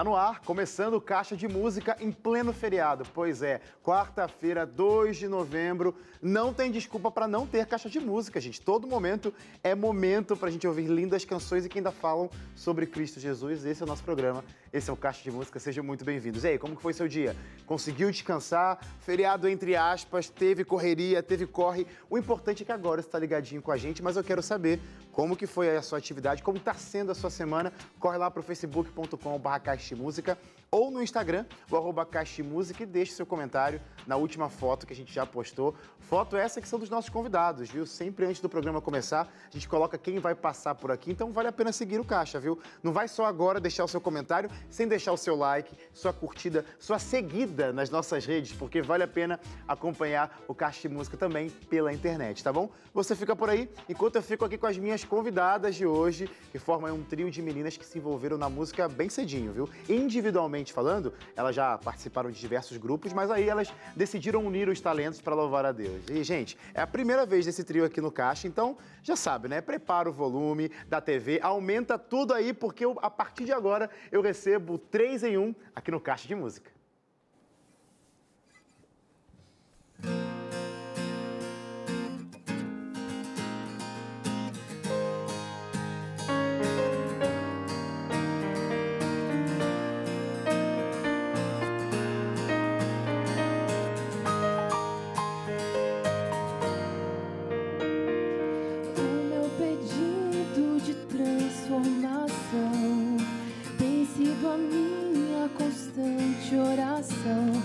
Tá no ar, começando o Caixa de Música em pleno feriado. Pois é, quarta-feira, 2 de novembro. Não tem desculpa para não ter Caixa de Música, gente. Todo momento é momento para a gente ouvir lindas canções e que ainda falam sobre Cristo Jesus. Esse é o nosso programa, esse é o Caixa de Música. Sejam muito bem-vindos. E aí, como que foi seu dia? Conseguiu descansar? Feriado entre aspas, teve correria, teve corre. O importante é que agora você está ligadinho com a gente, mas eu quero saber como que foi a sua atividade, como está sendo a sua semana. Corre lá para o facebook.com.br ou no Instagram, o arroba Caixa Música e deixe seu comentário na última foto que a gente já postou. Foto essa que são dos nossos convidados, viu? Sempre antes do programa começar, a gente coloca quem vai passar por aqui, então vale a pena seguir o Caixa, viu? Não vai só agora deixar o seu comentário, sem deixar o seu like, sua curtida, sua seguida nas nossas redes, porque vale a pena acompanhar o Caixa Música também pela internet, tá bom? Você fica por aí, enquanto eu fico aqui com as minhas convidadas de hoje, que formam um trio de meninas que se envolveram na música bem cedinho, viu? Individualmente falando, elas já participaram de diversos grupos, mas aí elas decidiram unir os talentos para louvar a Deus. E, gente, é a primeira vez desse trio aqui no Caixa, então já sabe, né? Prepara o volume da TV, aumenta tudo aí, porque eu, a partir de agora eu recebo três em um aqui no Caixa de Música. constante oração.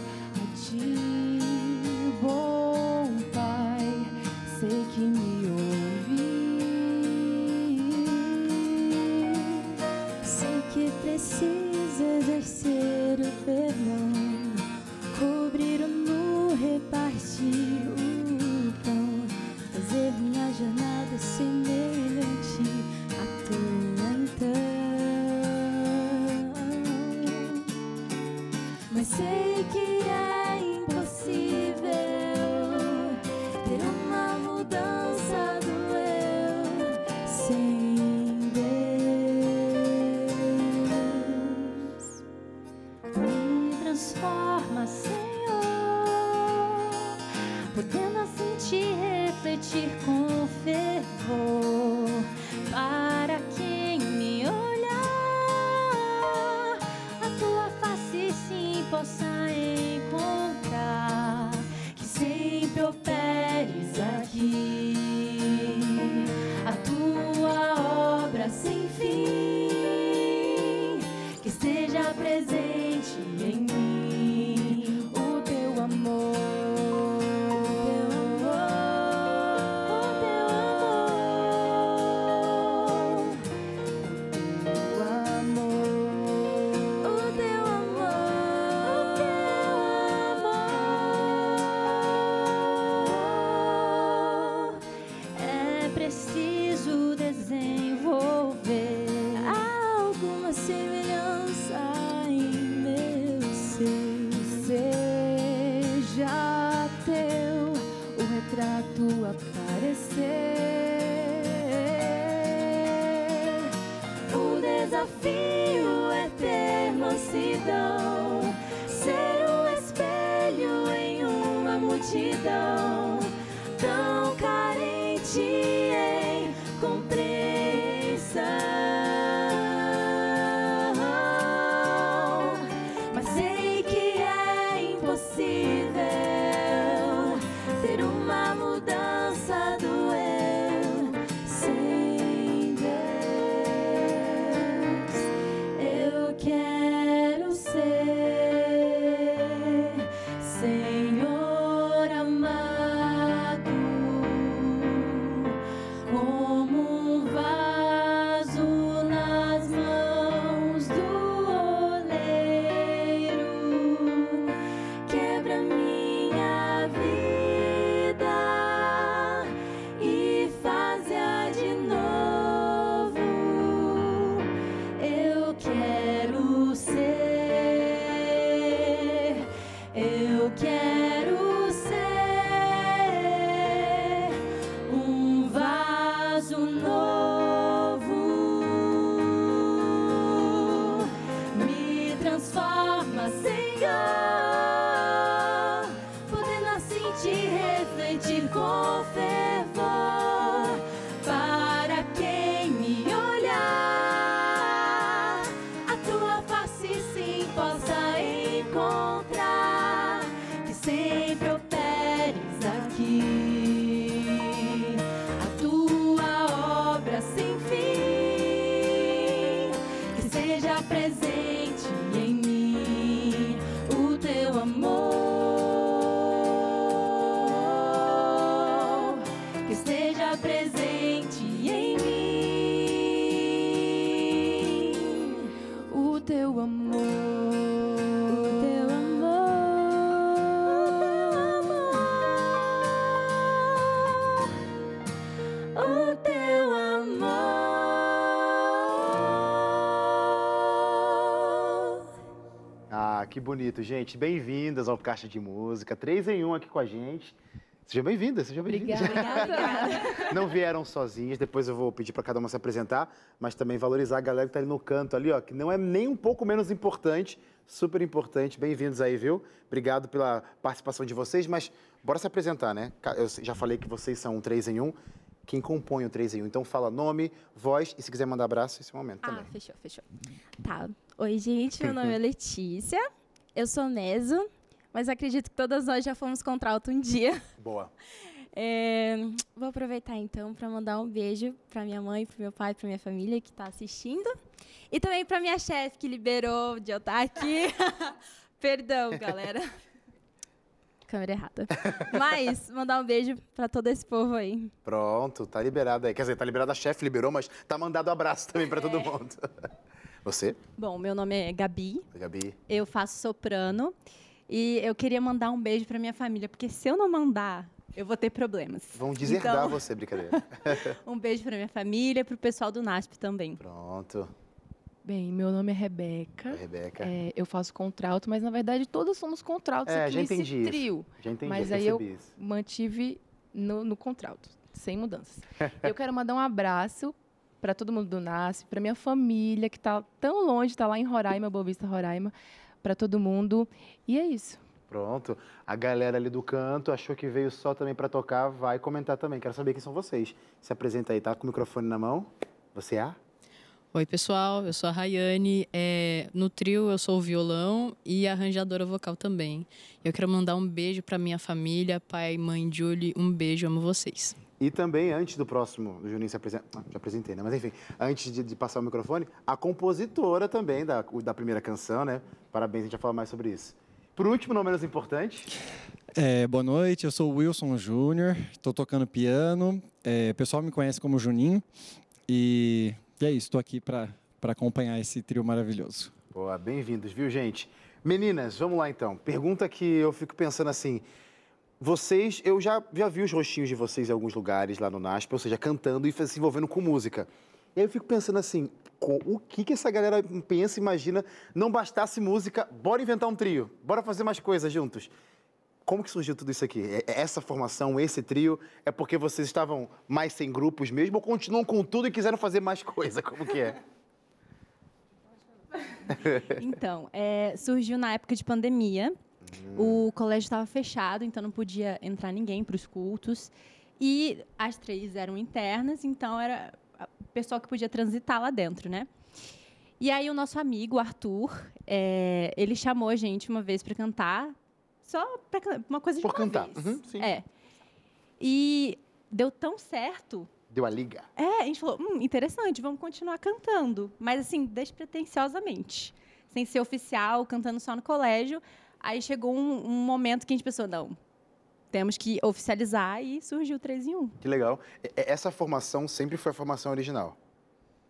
Que bonito, gente. Bem-vindas ao Caixa de Música. Três em um aqui com a gente. Sejam bem-vindas, sejam bem-vindas. Obrigada, obrigada. Não vieram sozinhas, depois eu vou pedir para cada uma se apresentar, mas também valorizar a galera que está ali no canto ali, ó, que não é nem um pouco menos importante, super importante. Bem-vindos aí, viu? Obrigado pela participação de vocês, mas bora se apresentar, né? Eu já falei que vocês são um três em um. Quem compõe o 3 em 1. Então fala nome, voz e se quiser mandar abraço, esse é o momento ah, também. Ah, fechou, fechou. Tá. Oi, gente, meu nome é Letícia. Eu sou Neso, mas acredito que todas nós já fomos contralto um dia. Boa. É, vou aproveitar então para mandar um beijo para minha mãe, para meu pai, para minha família que está assistindo e também para minha chefe que liberou de eu estar aqui. Perdão, galera. Câmera errada. Mas mandar um beijo para todo esse povo aí. Pronto, tá liberado aí. Quer dizer, tá liberado a chefe, liberou, mas tá mandado um abraço também para é. todo mundo. Você? Bom, meu nome é Gabi. Gabi. Eu faço soprano. E eu queria mandar um beijo para minha família, porque se eu não mandar, eu vou ter problemas. Vão deserdar então, você, brincadeira. um beijo para minha família, para o pessoal do NASP também. Pronto. Bem, meu nome é Rebeca. É Rebeca. É, eu faço contralto, mas na verdade todos somos contraltos é, aqui já entendi nesse trio. Isso. Já entendi, mas aí eu isso. mantive no, no contralto, sem mudanças. eu quero mandar um abraço para todo mundo do NASP, para minha família que está tão longe, está lá em Roraima, Boa Vista, Roraima, para todo mundo. E é isso. Pronto. A galera ali do canto achou que veio só também para tocar, vai comentar também. Quero saber quem são vocês. Se apresenta aí, tá com o microfone na mão. Você é? Oi, pessoal. Eu sou a Rayane. É, no trio, eu sou o violão e arranjadora vocal também. Eu quero mandar um beijo para minha família, pai, mãe, Julie. Um beijo, amo vocês. E também, antes do próximo, do Juninho se apresentar, ah, já apresentei, né? Mas enfim, antes de, de, passar o microfone, a compositora também da, da primeira canção, né? Parabéns, a gente vai falar mais sobre isso. Por último, não menos importante. É, boa noite, eu sou o Wilson Júnior, estou tocando piano. É, o pessoal me conhece como Juninho. E, e é isso, estou aqui para acompanhar esse trio maravilhoso. Boa, bem-vindos, viu, gente? Meninas, vamos lá então. Pergunta que eu fico pensando assim. Vocês, eu já, já vi os rostinhos de vocês em alguns lugares lá no NASP, ou seja, cantando e se envolvendo com música. E aí eu fico pensando assim, o que, que essa galera pensa, imagina, não bastasse música, bora inventar um trio, bora fazer mais coisas juntos. Como que surgiu tudo isso aqui? É, é essa formação, esse trio, é porque vocês estavam mais sem grupos mesmo ou continuam com tudo e quiseram fazer mais coisa? Como que é? Então, é, surgiu na época de pandemia. O colégio estava fechado, então não podia entrar ninguém para os cultos. E as três eram internas, então era o pessoal que podia transitar lá dentro, né? E aí o nosso amigo, Arthur, é, ele chamou a gente uma vez para cantar, só para uma coisa de Por uma cantar. vez. Uhum, sim. É. E deu tão certo. Deu a liga. É, a gente falou, hum, interessante, vamos continuar cantando. Mas assim, despretensiosamente. Sem ser oficial, cantando só no colégio. Aí chegou um, um momento que a gente pensou, não, temos que oficializar e surgiu o 3 em 1. Que legal. Essa formação sempre foi a formação original?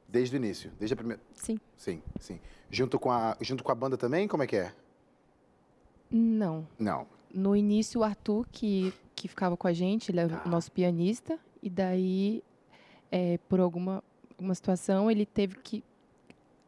Desde o início? Desde a primeira... Sim. Sim, sim. Junto com a, junto com a banda também, como é que é? Não. Não. No início, o Arthur, que, que ficava com a gente, ele é tá. o nosso pianista, e daí, é, por alguma, alguma situação, ele teve que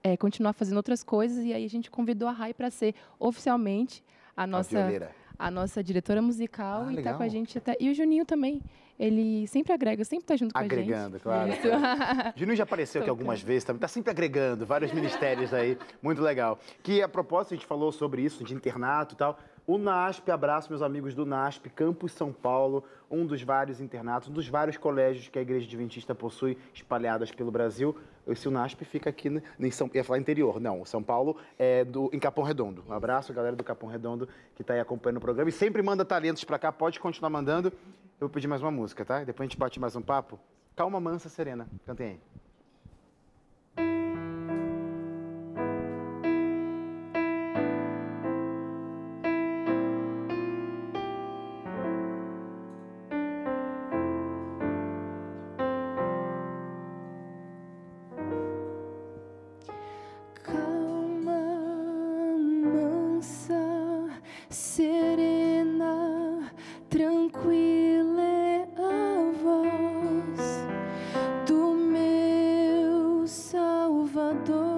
é, continuar fazendo outras coisas, e aí a gente convidou a Rai para ser oficialmente a nossa a, a nossa diretora musical ah, e está com a gente até e o Juninho também. Ele sempre agrega, sempre está junto com agregando, a gente. Agregando, claro. Juninho já apareceu aqui algumas vezes, também está sempre agregando vários ministérios aí, muito legal. Que a propósito a gente falou sobre isso de internato e tal. O NASP, abraço meus amigos do NASP, Campus São Paulo, um dos vários internatos, um dos vários colégios que a Igreja Adventista possui espalhados pelo Brasil. Esse NASP fica aqui em São ia falar interior, não, São Paulo é do, em Capão Redondo. Um abraço, galera do Capão Redondo que está aí acompanhando o programa e sempre manda talentos para cá, pode continuar mandando. Eu vou pedir mais uma música, tá? Depois a gente bate mais um papo. Calma, mansa, serena. Cantem aí. adoro.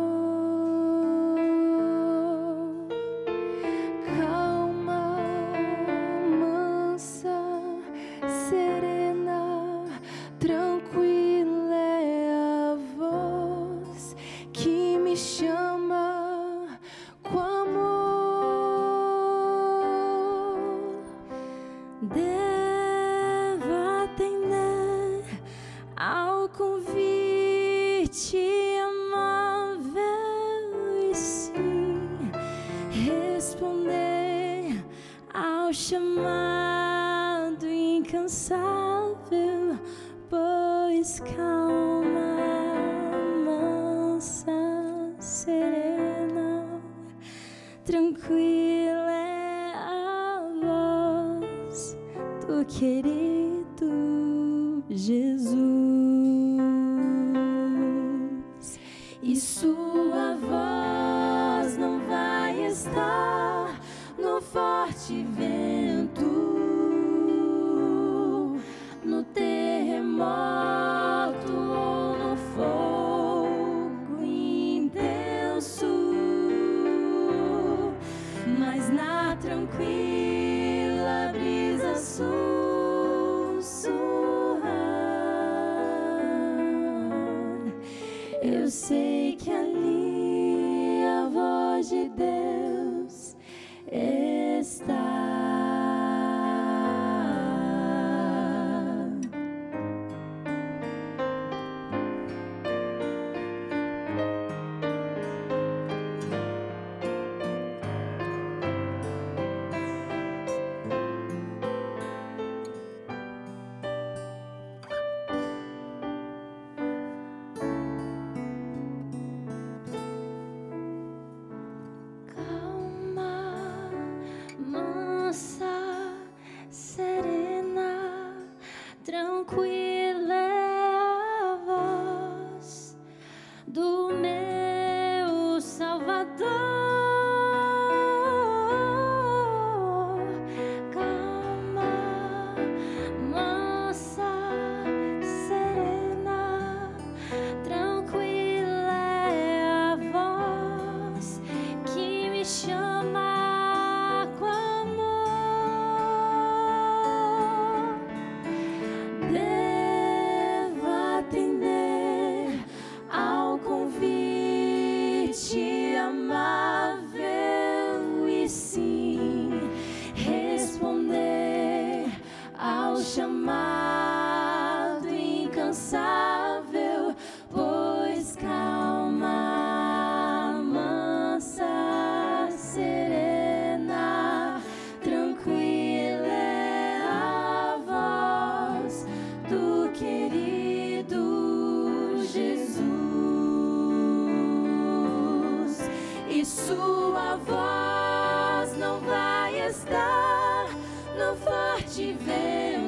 E sua voz não vai estar no forte vento,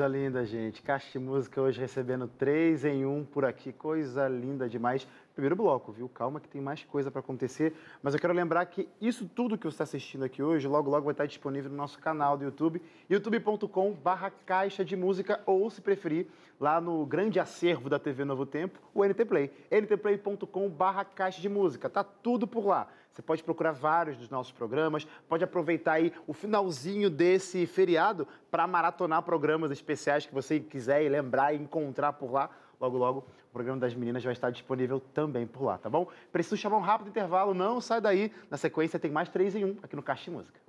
coisa linda, gente. Caixa de Música hoje recebendo três em um por aqui. Coisa linda demais. Primeiro bloco, viu? Calma que tem mais coisa para acontecer. Mas eu quero lembrar que isso tudo que você está assistindo aqui hoje, logo, logo vai estar disponível no nosso canal do YouTube, youtube.com barra Caixa de Música, ou se preferir, lá no grande acervo da TV Novo Tempo, o NT Play. ntplay.com barra Caixa de Música. Tá tudo por lá. Você pode procurar vários dos nossos programas, pode aproveitar aí o finalzinho desse feriado para maratonar programas especiais que você quiser e lembrar e encontrar por lá. Logo, logo, o programa das meninas vai estar disponível também por lá, tá bom? Preciso chamar um rápido intervalo, não sai daí. Na sequência tem mais três em um aqui no Caixa de Música.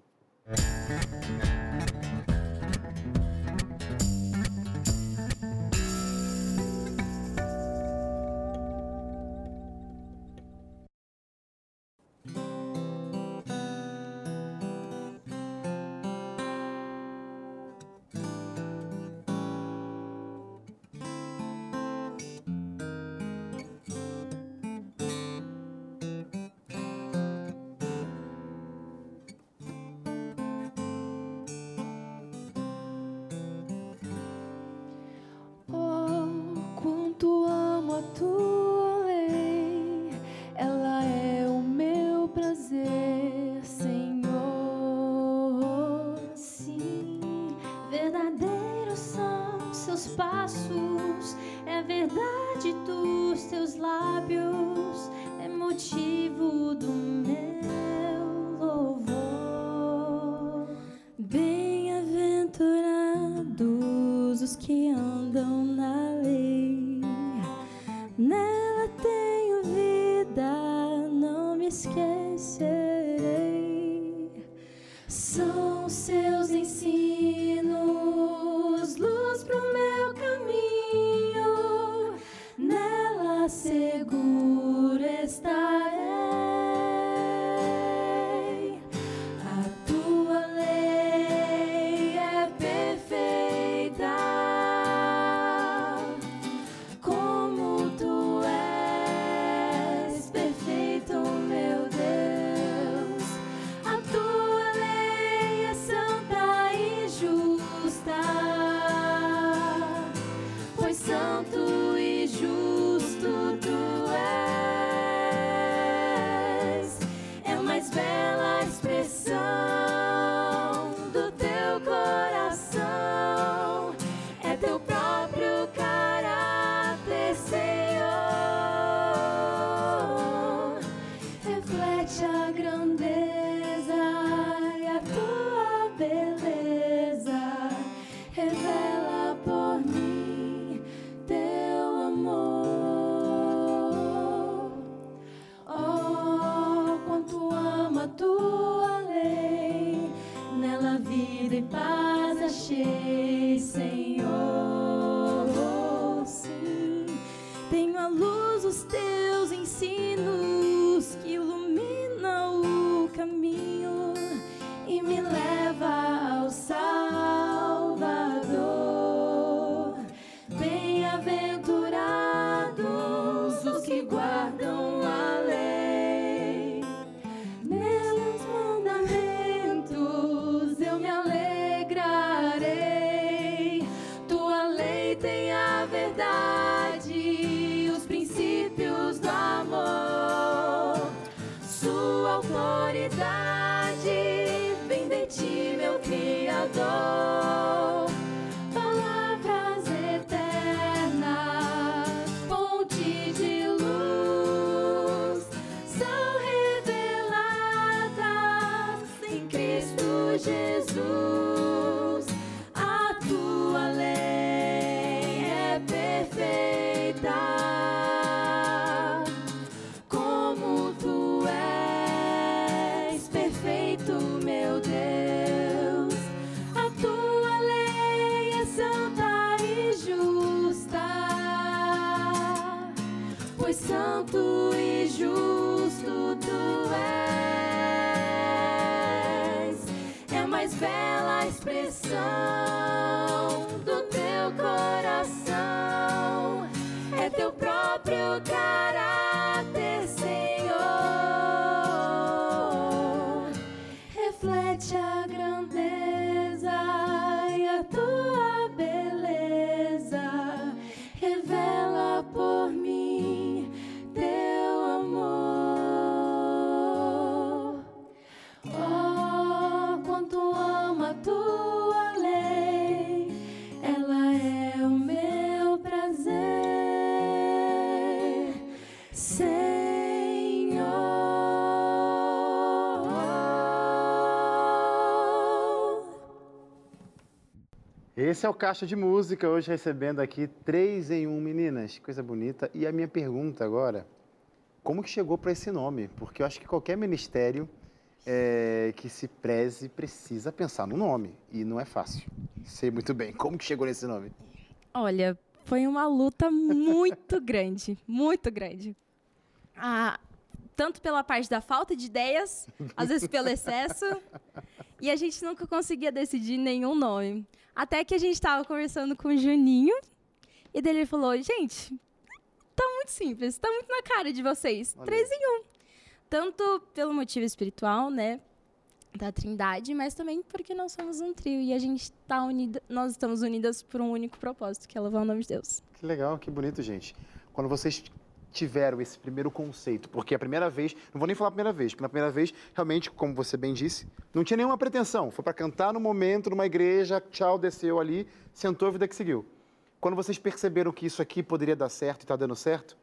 Esse é o Caixa de Música, hoje recebendo aqui três em um, meninas. Coisa bonita. E a minha pergunta agora, como que chegou para esse nome? Porque eu acho que qualquer ministério é, que se preze precisa pensar no nome. E não é fácil. Sei muito bem. Como que chegou nesse nome? Olha, foi uma luta muito grande, muito grande. Ah, tanto pela parte da falta de ideias, às vezes pelo excesso, e a gente nunca conseguia decidir nenhum nome. Até que a gente estava conversando com o Juninho, e dele ele falou: gente, tá muito simples, tá muito na cara de vocês. Olha Três em um. Tanto pelo motivo espiritual, né? Da Trindade, mas também porque nós somos um trio e a gente tá unida, nós estamos unidas por um único propósito, que é louvar o nome de Deus. Que legal, que bonito, gente. Quando vocês tiveram esse primeiro conceito, porque a primeira vez, não vou nem falar a primeira vez, porque na primeira vez, realmente, como você bem disse, não tinha nenhuma pretensão. Foi para cantar no momento, numa igreja, tchau, desceu ali, sentou, a vida que seguiu. Quando vocês perceberam que isso aqui poderia dar certo e está dando certo,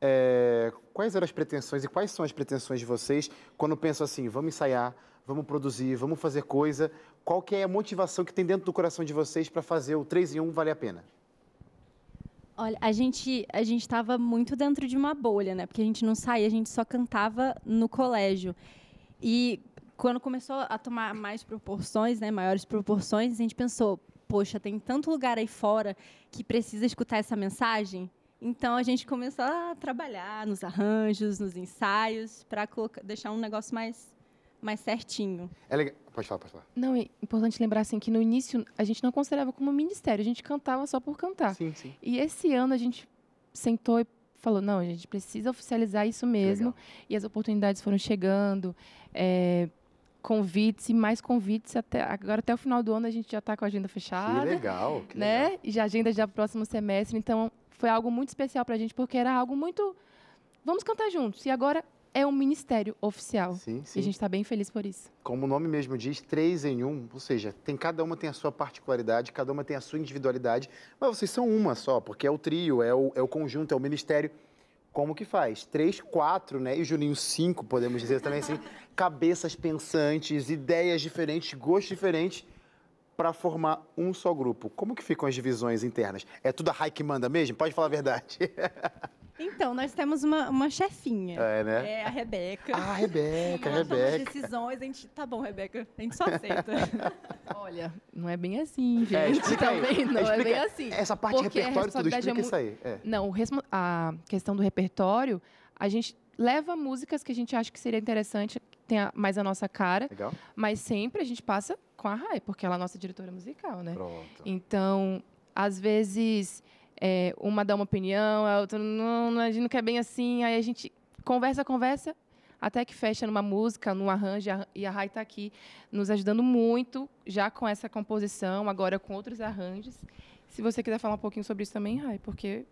é, quais eram as pretensões e quais são as pretensões de vocês quando pensam assim, vamos ensaiar, vamos produzir, vamos fazer coisa? Qual que é a motivação que tem dentro do coração de vocês para fazer o 3 em 1 valer a pena? Olha, a gente a gente estava muito dentro de uma bolha, né? Porque a gente não saía, a gente só cantava no colégio. E quando começou a tomar mais proporções, né, maiores proporções, a gente pensou, poxa, tem tanto lugar aí fora que precisa escutar essa mensagem. Então a gente começou a trabalhar nos arranjos, nos ensaios, para deixar um negócio mais mais certinho. É legal. Pode falar, pode falar. Não, é importante lembrar assim que no início a gente não considerava como ministério, a gente cantava só por cantar. Sim, sim. E esse ano a gente sentou e falou, não, a gente precisa oficializar isso mesmo. Legal. E as oportunidades foram chegando, é, convites e mais convites até agora até o final do ano a gente já está com a agenda Que fechada, legal, que né? legal. E já agenda já pro próximo semestre, então foi algo muito especial para a gente porque era algo muito vamos cantar juntos. E agora é um ministério oficial. Sim, E sim. a gente está bem feliz por isso. Como o nome mesmo diz, três em um, ou seja, tem cada uma tem a sua particularidade, cada uma tem a sua individualidade, mas vocês são uma só, porque é o trio, é o, é o conjunto, é o ministério. Como que faz? Três, quatro, né? E o Juninho, cinco, podemos dizer também assim, cabeças pensantes, ideias diferentes, gostos diferentes, para formar um só grupo. Como que ficam as divisões internas? É tudo a Rai que manda mesmo? Pode falar a verdade. Então, nós temos uma, uma chefinha. É, né? É a Rebeca. Ah, Rebeca, Ela toma as Rebeca. decisões, a gente. Tá bom, Rebeca, a gente só aceita. Olha, não é bem assim, gente. É, explica aí. Também não é Explica bem assim. Essa parte de Porque a repertório, tudo, é explica isso aí. É. Não, a questão do repertório, a gente leva músicas que a gente acha que seria interessante, que tenha mais a nossa cara, Legal? mas sempre a gente passa com a Rai, porque ela é a nossa diretora musical, né? Pronto. Então, às vezes, é, uma dá uma opinião, a outra não, a gente não quer bem assim, aí a gente conversa, conversa, até que fecha numa música, num arranjo, e a- a Rai está aqui nos ajudando muito, já com essa composição, agora com outros arranjos. Se você quiser falar um pouquinho sobre isso também, Rai, porque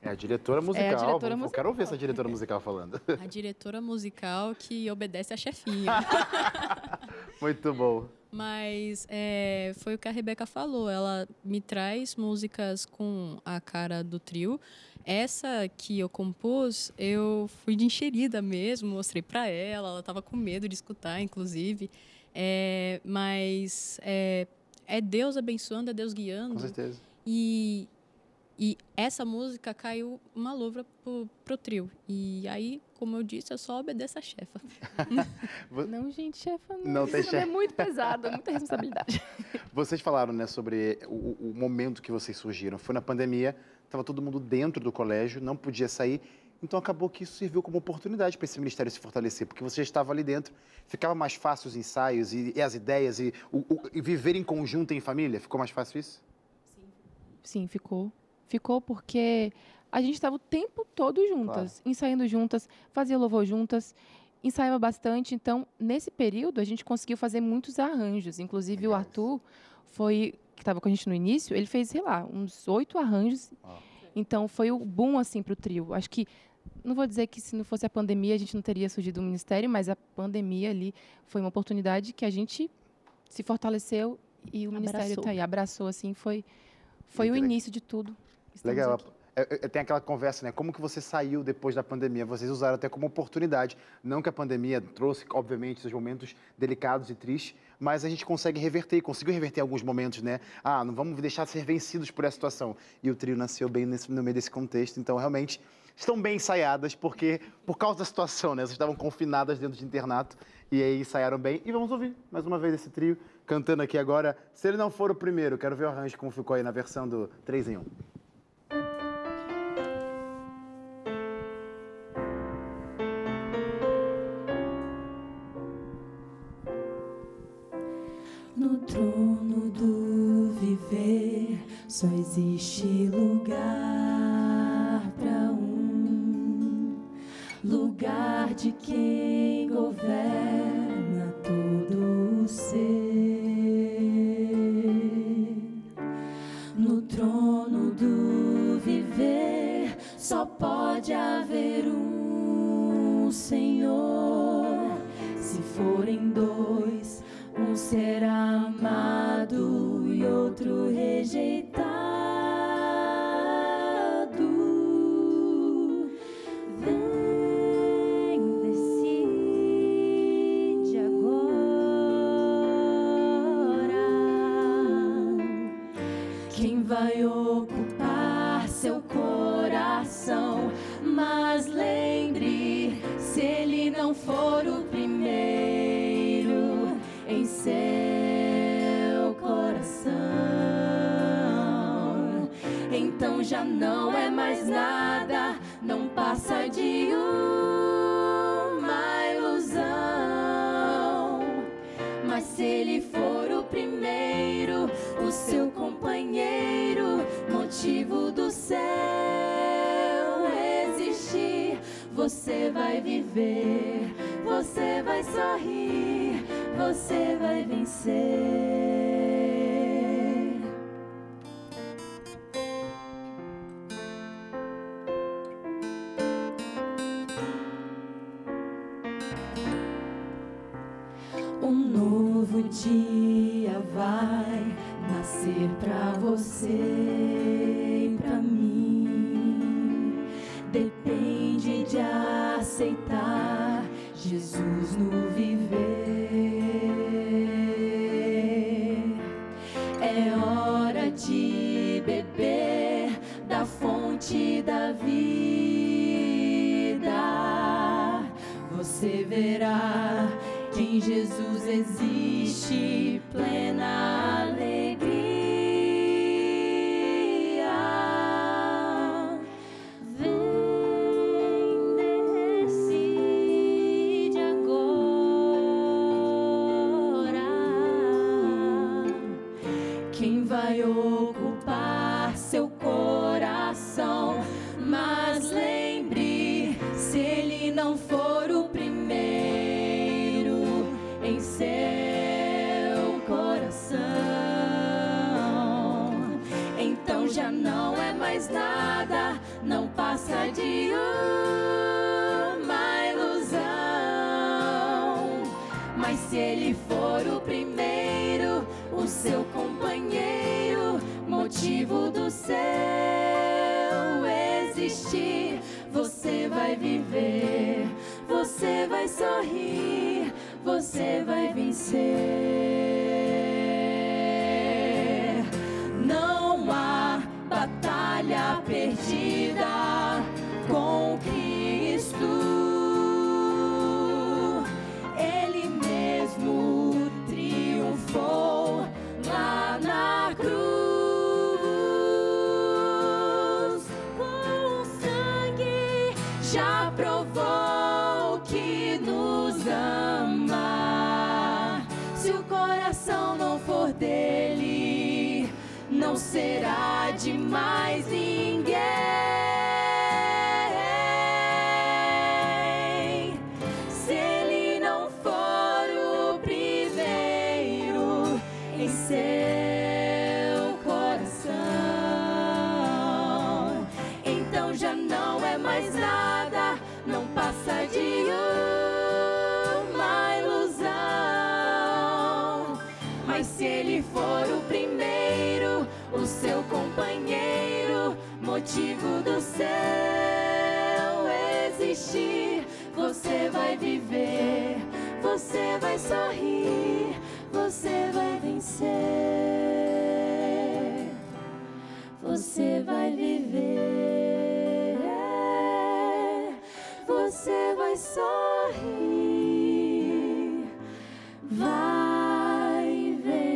É a diretora musical. diretora Vou- musical. Quero ouvir essa diretora musical falando. A diretora musical que obedece à chefinha. Muito bom. Mas é, foi o que a Rebeca falou. Ela me traz músicas com a cara do trio. Essa que eu compus, eu fui de enxerida mesmo, mostrei para ela. Ela estava com medo de escutar, inclusive. É, mas é, é Deus abençoando, é Deus guiando. Com certeza. E, e essa música caiu uma louvra pro, pro trio. E aí, como eu disse, eu só obedeço a chefa. não, gente, chefa, não, Não isso tem é muito pesado, muita responsabilidade. Vocês falaram, né, sobre o, o momento que vocês surgiram. Foi na pandemia, estava todo mundo dentro do colégio, não podia sair. Então acabou que isso serviu como oportunidade para esse ministério se fortalecer, porque você estava ali dentro, ficava mais fácil os ensaios e, e as ideias e, o- o- e viver em conjunto em família. Ficou mais fácil isso? Sim, ficou. Ficou porque a gente estava o tempo todo juntas, ensaiando juntas, fazia louvor juntas, ensaiava bastante. Então, nesse período, a gente conseguiu fazer muitos arranjos. Inclusive, o. Arthur foi que estava com a gente no início, ele fez, sei lá, uns oito arranjos. Ó. Então, foi o boom assim para o trio. Acho que não vou dizer que se não fosse a pandemia a gente não teria surgido um ministério, mas a pandemia ali foi uma oportunidade que a gente se fortaleceu e o ministério Abraçou. está aí, abraçou assim, foi foi o legal. início de tudo. Estamos Legal. aqui. É, é, tem aquela conversa, né? Como que você saiu depois da pandemia? Vocês usaram até como oportunidade. Não que a pandemia trouxe, obviamente, esses momentos delicados e tristes, mas a gente consegue reverter, conseguiu reverter alguns momentos, né? Ah, não vamos deixar de ser vencidos por essa situação. E o trio nasceu bem nesse- no meio desse contexto, então realmente estão bem ensaiadas, porque por causa da situação, né? Vocês estavam confinadas dentro de internato e aí ensaiaram bem. E vamos ouvir mais uma vez esse trio cantando aqui agora. Se ele não for o primeiro, quero ver o arranjo como ficou aí na versão do 3 em 1. Existe lugar para um lugar de quem vai ocupar seu coração. Céu existir, você vai viver, você vai sorrir, você vai vencer. Um novo dia vai nascer pra você Jesus no viver. É hora de beber da fonte da vida. Você verá que em Jesus existe seu coração, então já não é mais nada, não passa de uma ilusão. Mas se ele for o primeiro, o seu companheiro, motivo do céu existir, você vai viver, você vai sorrir, você vai vencer, você vai viver, você vai sorrir, vai vencer.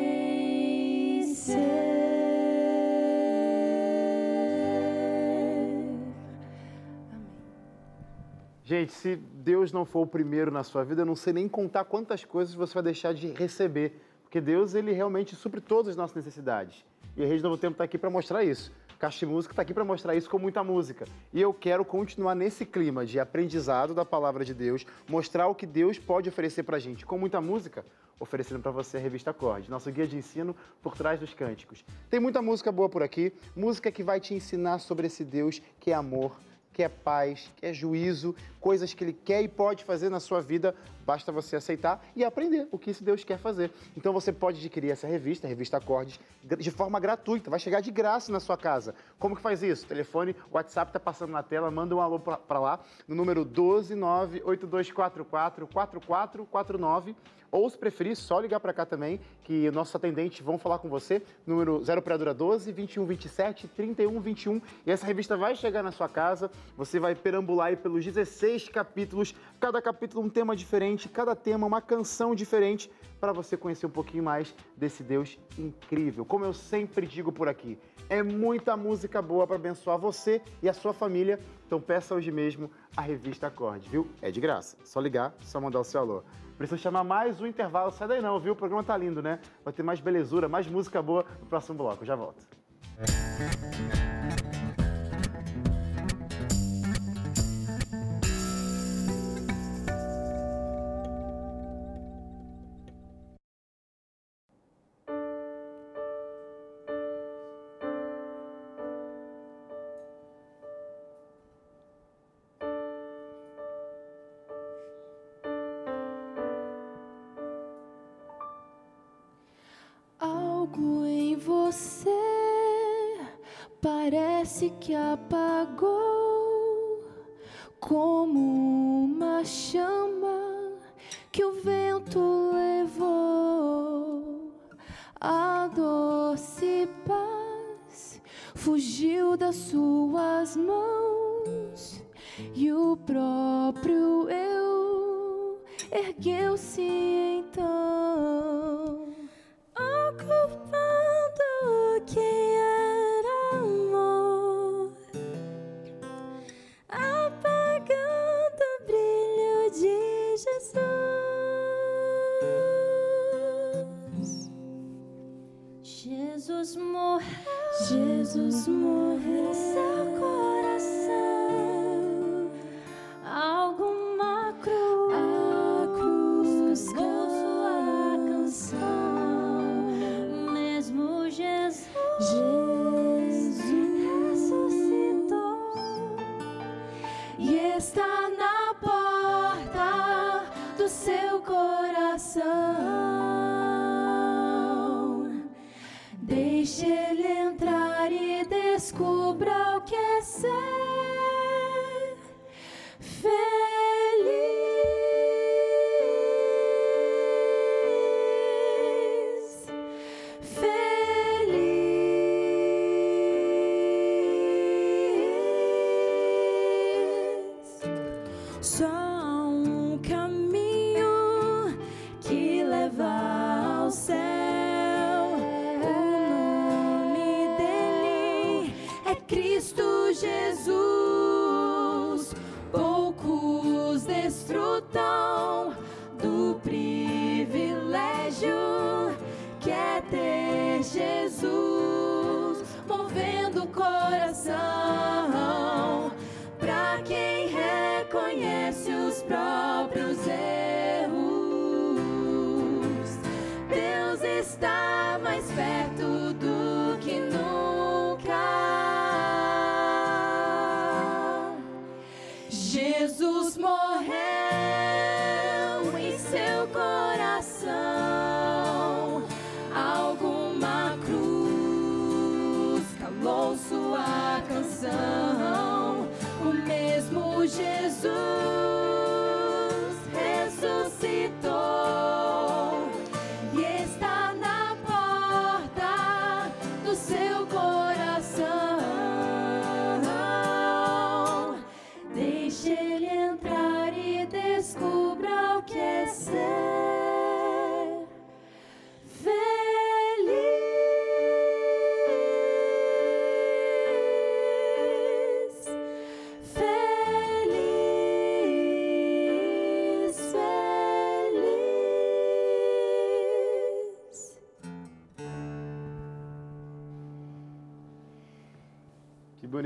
Gente, se Deus não for o primeiro na sua vida, eu não sei nem contar quantas coisas você vai deixar de receber. Porque Deus, ele realmente supre todas as nossas necessidades. E a Rede Novo Tempo está aqui para mostrar isso. Caixa Música está aqui para mostrar isso com muita música. E eu quero continuar nesse clima de aprendizado da palavra de Deus, mostrar o que Deus pode oferecer para a gente com muita música, oferecendo para você a revista Acorde, nosso guia de ensino por trás dos cânticos. Tem muita música boa por aqui, música que vai te ensinar sobre esse Deus que é amor, que é paz, que é juízo, coisas que ele quer e pode fazer na sua vida. Basta você aceitar e aprender o que esse Deus quer fazer. Então você pode adquirir essa revista, a revista Acordes, de forma gratuita. Vai chegar de graça na sua casa. Como que faz isso? Telefone, WhatsApp está passando na tela, manda um alô para lá no número 12982444449 ou se preferir, só ligar para cá também, que nossos atendentes vão falar com você. Número 0 Operadora 12 2127 3121. E essa revista vai chegar na sua casa. Você vai perambular aí pelos 16 capítulos. Cada capítulo um tema diferente, cada tema uma canção diferente para você conhecer um pouquinho mais desse Deus incrível. Como eu sempre digo por aqui, é muita música boa para abençoar você e a sua família. Então peça hoje mesmo a revista Acorde, viu? É de graça. Só ligar, só mandar o seu alô. Preciso chamar mais um intervalo. Sai daí não, viu? O programa tá lindo, né? Vai ter mais belezura, mais música boa no próximo bloco. Eu já volto. Algo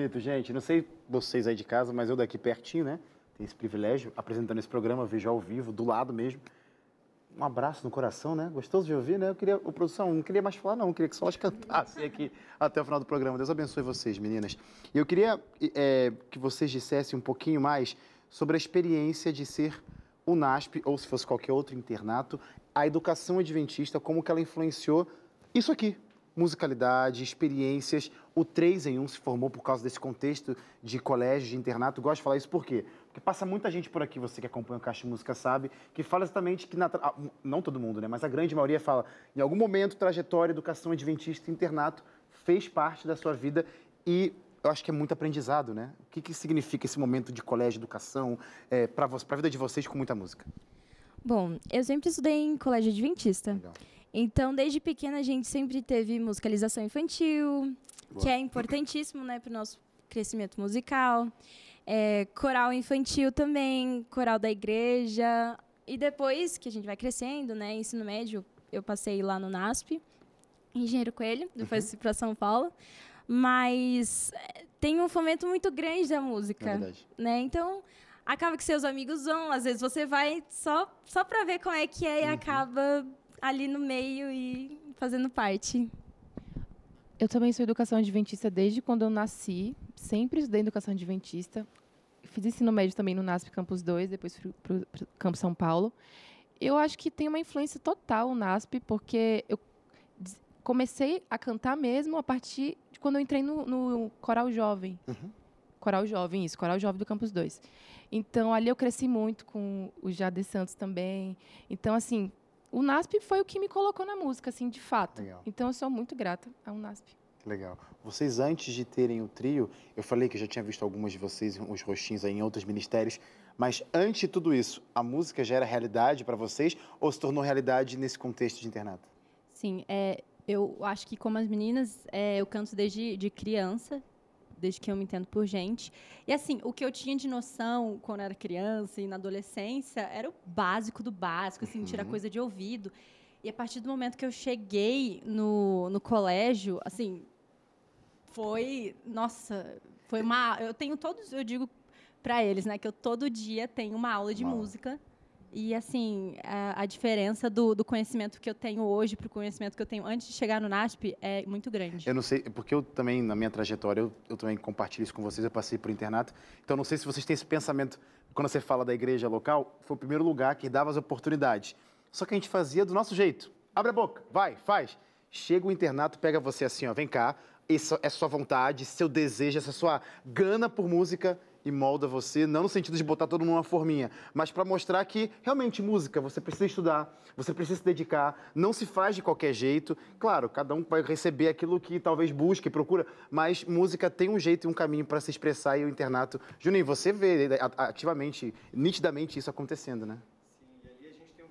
bonito, gente. Não sei vocês aí de casa, mas eu daqui pertinho, né? Tenho esse privilégio, apresentando esse programa, vejo ao vivo, do lado mesmo. Um abraço no coração, né? Gostoso de ouvir, né? Eu queria, ô, produção, não queria mais falar, não. Eu queria que só elas cantassem aqui até o final do programa. Deus abençoe vocês, meninas. E eu queria é, que vocês dissessem um pouquinho mais sobre a experiência de ser o NASP ou se fosse qualquer outro internato, a educação adventista, como que ela influenciou isso aqui? Musicalidade, experiências. O 3 em 1 se formou por causa desse contexto de colégio, de internato. Gosto de falar isso por quê? Porque passa muita gente por aqui, você que acompanha o Caixa de Música sabe, que fala exatamente que, na ah, não todo mundo, né? Mas a grande maioria fala, em algum momento, trajetória, educação adventista, internato, fez parte da sua vida e eu acho que é muito aprendizado, né? O que, que significa esse momento de colégio, educação, é, para a vida de vocês com muita música? Bom, eu sempre estudei em colégio adventista. Legal. Então, desde pequena, a gente sempre teve musicalização infantil, Boa. que é importantíssimo né, para o nosso crescimento musical. É, coral infantil também, coral da igreja. E depois que a gente vai crescendo, né, ensino médio, eu passei lá no NASP, Engenheiro Coelho, depois fui para São Paulo. Mas é, tem um fomento muito grande da música verdade. né? Então, acaba que seus amigos vão, às vezes você vai só só para ver como é que é e acaba ali no meio e fazendo parte. Eu também sou educação adventista desde quando eu nasci. Sempre estudei educação adventista. Fiz ensino médio também no NASP Campus 2, depois fui para o Campus São Paulo. Eu acho que tem uma influência total o NASP, porque eu comecei a cantar mesmo a partir de quando eu entrei no, no Coral Jovem. Uhum. Coral Jovem, isso, Coral Jovem do Campus 2. Então, ali eu cresci muito com o Jade Santos também. Então, assim, o NASP foi o que me colocou na música, assim, de fato. Legal. Então, eu sou muito grata ao NASP. Legal. Vocês, antes de terem o trio, eu falei que eu já tinha visto algumas de vocês, uns rostinhos aí em outros ministérios, mas antes de tudo isso, a música já era realidade para vocês ou se tornou realidade nesse contexto de internato? Sim, é, eu acho que como as meninas, é, eu canto desde de criança, desde que eu me entendo por gente. E assim, o que eu tinha de noção quando era criança e na adolescência era o básico do básico, assim, tirar coisa de ouvido. E a partir do momento que eu cheguei no, no colégio, assim, foi, nossa, foi uma, eu tenho todos, eu digo para eles, né, que eu todo dia tenho uma aula de Uma aula. E, assim, a, a diferença do, do conhecimento que eu tenho hoje para o conhecimento que eu tenho antes de chegar no NASP é muito grande. Eu não sei, porque eu também, na minha trajetória, eu, eu também compartilho isso com vocês, eu passei por internato, então não sei se vocês têm esse pensamento, quando você fala da igreja local, foi o primeiro lugar que dava as oportunidades. Só que a gente fazia do nosso jeito. Abre a boca, vai, faz. Chega o internato, pega você assim, ó, vem cá, isso é sua vontade, seu desejo, essa sua gana por música e molda você, não no sentido de botar todo mundo numa forminha, mas para mostrar que realmente música, você precisa estudar, você precisa se dedicar, não se faz de qualquer jeito. Claro, cada um vai receber aquilo que talvez busque, procura, mas música tem um jeito e um caminho para se expressar e o internato. Juninho, você vê a- ativamente, nitidamente isso acontecendo, né?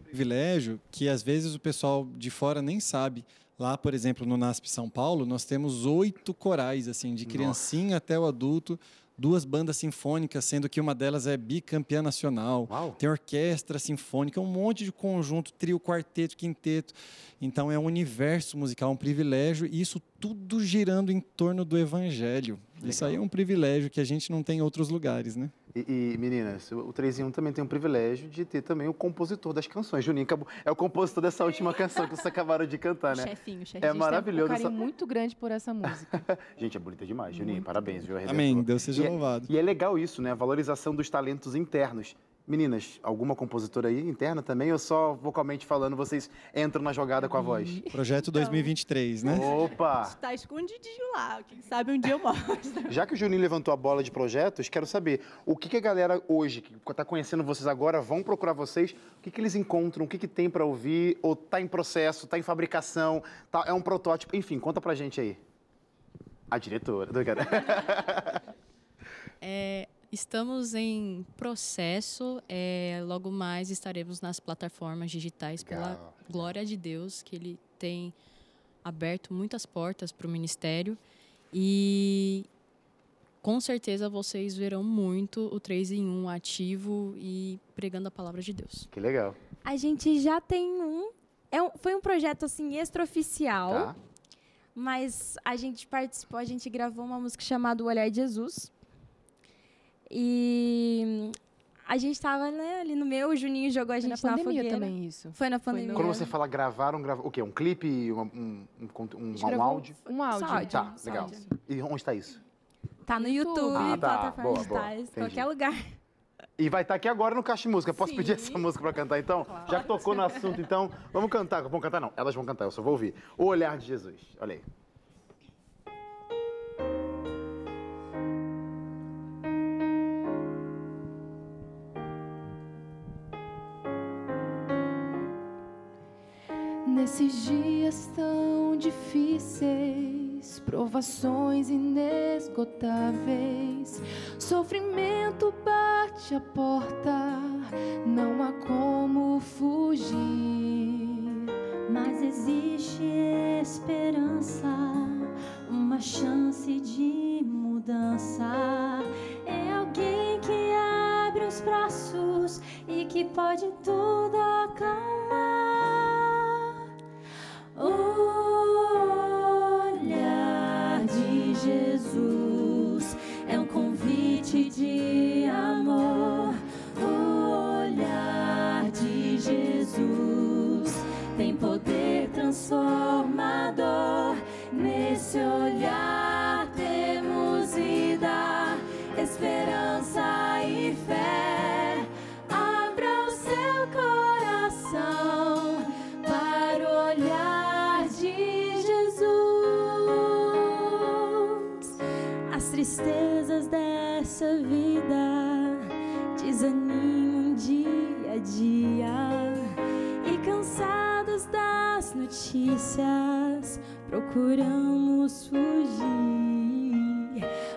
privilégio que às vezes o pessoal de fora nem sabe. Lá, por exemplo, no NASP São Paulo, nós temos oito corais, assim, de criancinha até o adulto, duas bandas sinfônicas, sendo que uma delas é bicampeã nacional. Uau. Tem orquestra sinfônica, um monte de conjunto, trio, quarteto, quinteto. Então é um universo musical, um privilégio, e isso tudo girando em torno do evangelho. Isso aí é um privilégio que a gente não tem em outros lugares, né? E, e, meninas, o 3 em 1 também tem o privilégio de ter também o compositor das canções. Juninho acabou- é o compositor dessa última canção que vocês acabaram de cantar, né? Chefinho, chefinho. É Um maravilhoso. carinho essa- muito grande por essa música. Gente, é bonita demais, Juninho. Parabéns, viu? Arrebentou. Amém. Deus seja E é- louvado. E é legal isso, né? A valorização dos talentos internos. Meninas, alguma compositora aí interna também? Ou só vocalmente falando, vocês entram na jogada com a voz? Projeto 2023, né? Opa! Tá escondidinho lá. Quem sabe um dia eu mostro. Já que o Juninho levantou a bola de projetos, quero saber o que, que a galera hoje, que está conhecendo vocês agora, vão procurar vocês, o que, que eles encontram, o que, que tem para ouvir, ou tá em processo, tá em fabricação, tá- é um protótipo, enfim, conta pra gente aí. A diretora, do cara. É, estamos em processo. é, logo mais estaremos nas plataformas digitais pela Legal. glória de Deus, que Ele tem aberto muitas portas para o ministério. E com certeza vocês verão muito o 3 em 1 ativo e pregando a palavra de Deus. Que legal. A gente já tem um, é um- foi um projeto assim extraoficial, Tá? mas a gente participou, a gente gravou uma música chamada O Olhar de Jesus. E a gente tava né, ali no meu, o Juninho jogou a Foi na gente na, pandemia fogueira. também isso. Foi na pandemia. Quando você fala gravaram, gravaram o quê? Um clipe, um, um, um, um- gente um áudio? Um áudio. áudio. Tá, só legal. áudio. E onde está isso? Tá no YouTube. YouTube, Ah, tá. plataformas Boa, boa. digitais, qualquer lugar. E vai estar aqui agora no Caixa de Música. Posso Sim. pedir essa música pra cantar, então? Já que tocou no assunto, então, vamos cantar. Vamos cantar, não. Elas vão cantar, eu só vou ouvir. O Olhar de Jesus. Olha aí. Nesses dias tão difíceis, provações inesgotáveis, sofrimento bate a porta, não há como fugir. Mas existe esperança, uma chance de mudança. É alguém que abre os braços e que pode tudo acalmar. Olhar de Jesus é um convite de amor. Olhar de Jesus tem poder transformador. Dia e cansados das notícias procuramos fugir.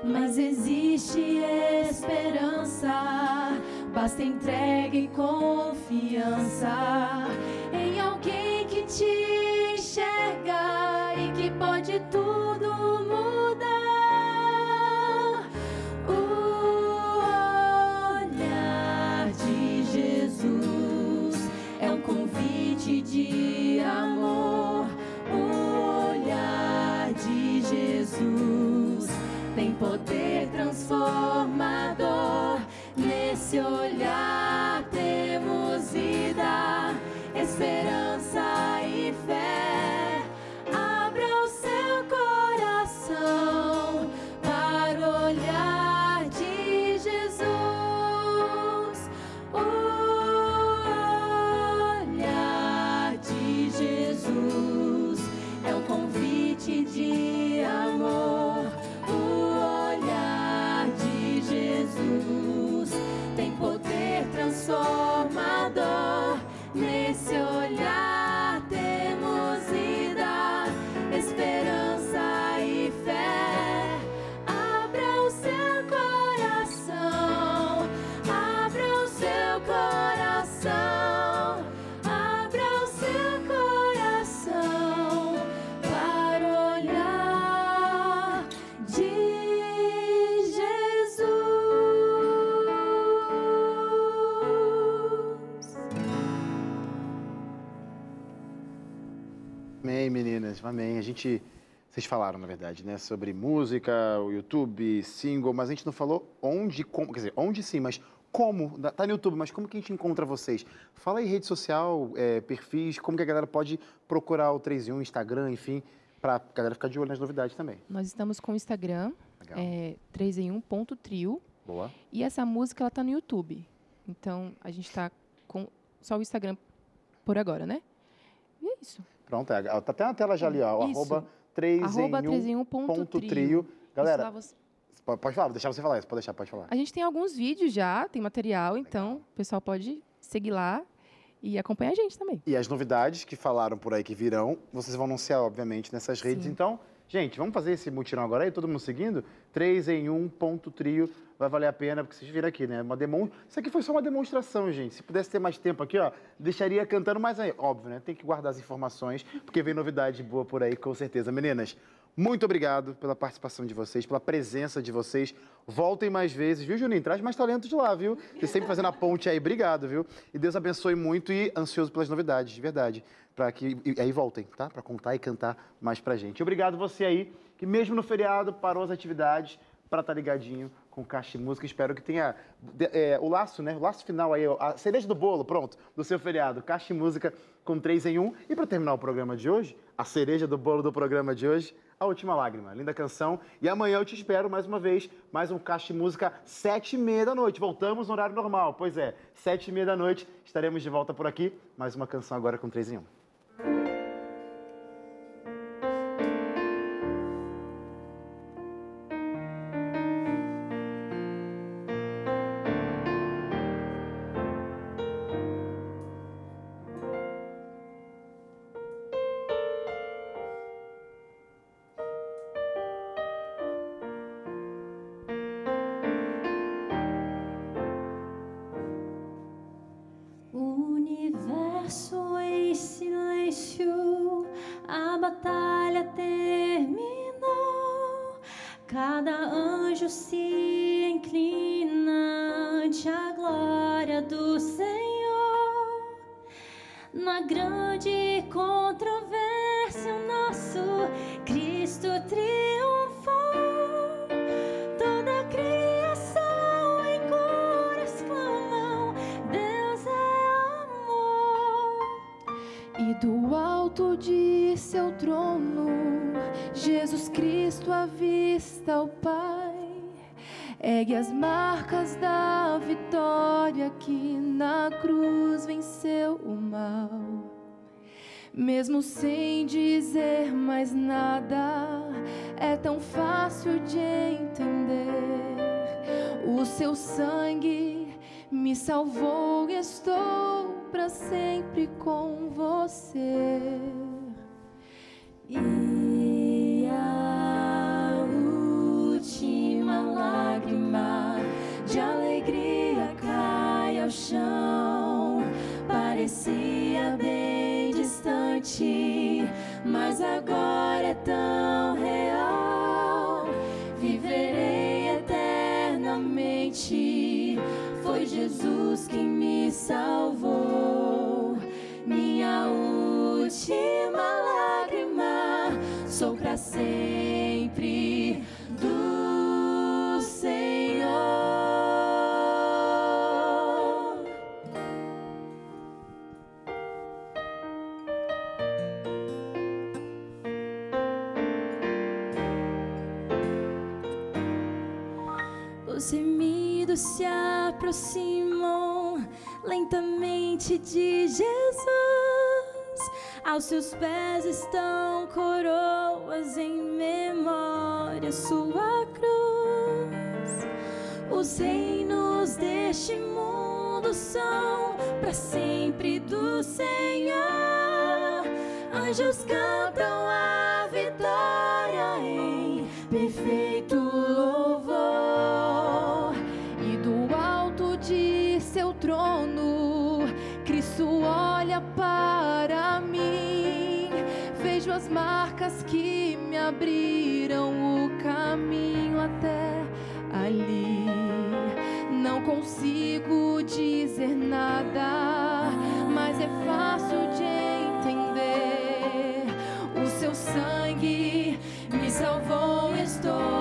Mas existe esperança, basta entrega e confiança em alguém que te enxerga e que pode tudo de amor. O olhar de Jesus tem poder transformador. Nesse olhar Amém, meninas. Amém. A gente. Vocês falaram, na verdade, né? Sobre música, o YouTube, single, mas a gente não falou onde, como. Quer dizer, onde sim, mas como. Tá no YouTube, mas como que a gente encontra vocês? Fala aí, rede social, é, perfis, como que a galera pode procurar o 3 em 1, Instagram, enfim, pra galera ficar de olho nas novidades também. Nós estamos com o Instagram, Legal. é, 3 em 1 ponto trio. Boa. E essa música, ela tá no YouTube. Então, a gente tá com só o Instagram por agora, né? E é isso. Pronto, é, tá até na tela já ali, ó. Isso. Arroba 3 Arroba em 3 em 1 1 ponto ponto trio. trio. Isso Galera, você- pode, falar, vou deixar você falar isso, pode deixar, pode falar. A gente tem alguns vídeos já, tem material, então o pessoal pode seguir lá e acompanhar a gente também. E as novidades que falaram por aí que virão, vocês vão anunciar, obviamente, nessas redes. Sim. Então, gente, vamos fazer esse mutirão agora aí, todo mundo seguindo? 3 em 1, ponto trio, vai valer a pena, porque vocês viram aqui, né? Uma demon... Isso aqui foi só uma demonstração, gente. Se pudesse ter mais tempo aqui, ó, deixaria cantando mais aí. Óbvio, né? Tem que guardar as informações, porque vem novidade boa por aí, com certeza. Meninas, muito obrigado pela participação de vocês, pela presença de vocês. Voltem mais vezes, viu, Juninho? Traz mais talento de lá, viu? Você sempre fazendo a ponte aí. Obrigado, viu? E Deus abençoe muito e ansioso pelas novidades, de verdade para que e aí voltem, tá? Para contar e cantar mais pra gente. Obrigado você aí que mesmo no feriado parou as atividades para estar tá ligadinho com Caixa de Música. Espero que tenha é, o laço, né? O laço final aí, a cereja do bolo, pronto, do seu feriado. Caixa de Música com 3 em 1. E para terminar o programa de hoje, a cereja do bolo do programa de hoje, a Última Lágrima. Linda canção. E amanhã eu te espero mais uma vez, mais um Caixa de Música, sete e meia da noite. Voltamos no horário normal, pois é, sete e meia da noite. Estaremos de volta por aqui. Mais uma canção agora com 3 em 1. Mais nada, é tão fácil de entender. O seu sangue me salvou e estou para sempre com você. E a última lágrima de alegria cai ao chão. Parecia bem distante, mas agora é tão real. Viverei eternamente. Foi Jesus quem me salvou. Minha última lágrima sou para sempre se aproximam lentamente de Jesus. Aos seus pés estão coroas em memória, sua cruz. Os reinos deste mundo são para sempre do Senhor. Anjos cantam trono, Cristo olha para mim. Vejo as marcas que me abriram o caminho até ali. Não consigo dizer nada, mas é fácil de entender. O seu sangue me salvou, estou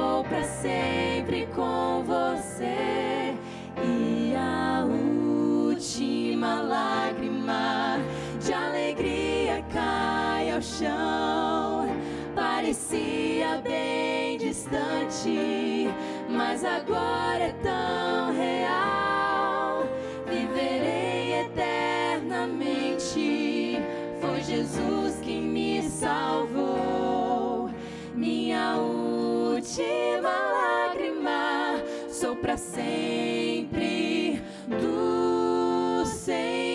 chão. Parecia bem distante, mas agora é tão real. Viverei eternamente. Foi Jesus quem me salvou. Minha última lágrima sou para sempre do Senhor.